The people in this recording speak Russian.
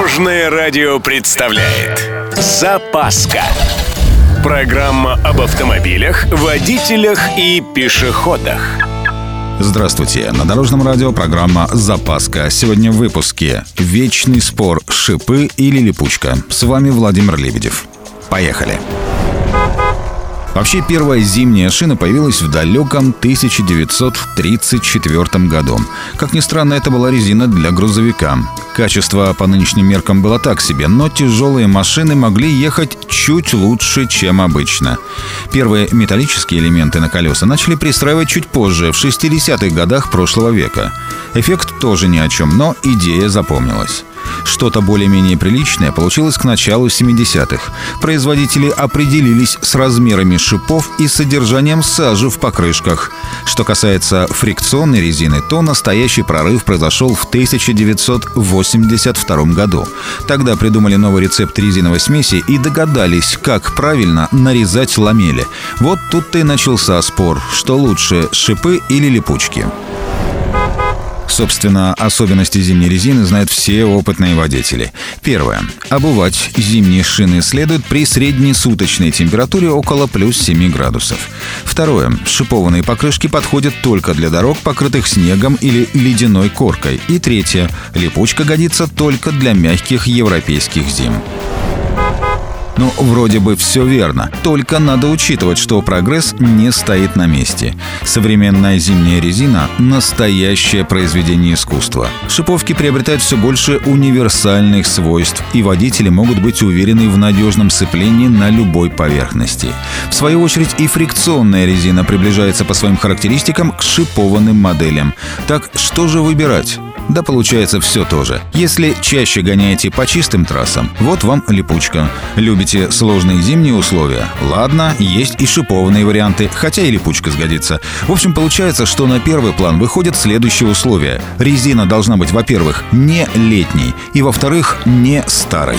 Дорожное радио представляет Запаска Программа об автомобилях, водителях и пешеходах Здравствуйте. На Дорожном радио программа «Запаска». Сегодня в выпуске «Вечный спор. Шипы или липучка». С вами Владимир Лебедев. Поехали. Вообще, первая зимняя шина появилась в далеком 1934 году. Как ни странно, это была резина для грузовика. Качество по нынешним меркам было так себе, но тяжелые машины могли ехать чуть лучше, чем обычно. Первые металлические элементы на колеса начали пристраивать чуть позже, в 60-х годах прошлого века. Эффект тоже ни о чем, но идея запомнилась. Что-то более-менее приличное получилось к началу 70-х. Производители определились с размерами шипов и содержанием сажи в покрышках. Что касается фрикционной резины, то настоящий прорыв произошел в 1982 году. Тогда придумали новый рецепт резиновой смеси и догадались, как правильно нарезать ламели. Вот тут-то и начался спор, что лучше, шипы или липучки. Собственно, особенности зимней резины знают все опытные водители. Первое. Обувать зимние шины следует при среднесуточной температуре около плюс 7 градусов. Второе. Шипованные покрышки подходят только для дорог, покрытых снегом или ледяной коркой. И третье. Липучка годится только для мягких европейских зим. Ну, вроде бы все верно. Только надо учитывать, что прогресс не стоит на месте. Современная зимняя резина – настоящее произведение искусства. Шиповки приобретают все больше универсальных свойств, и водители могут быть уверены в надежном сцеплении на любой поверхности. В свою очередь и фрикционная резина приближается по своим характеристикам к шипованным моделям. Так что же выбирать? Да получается все то же. Если чаще гоняете по чистым трассам, вот вам липучка. Любите сложные зимние условия? Ладно, есть и шипованные варианты, хотя и липучка сгодится. В общем, получается, что на первый план выходят следующие условия. Резина должна быть, во-первых, не летней, и, во-вторых, не старой.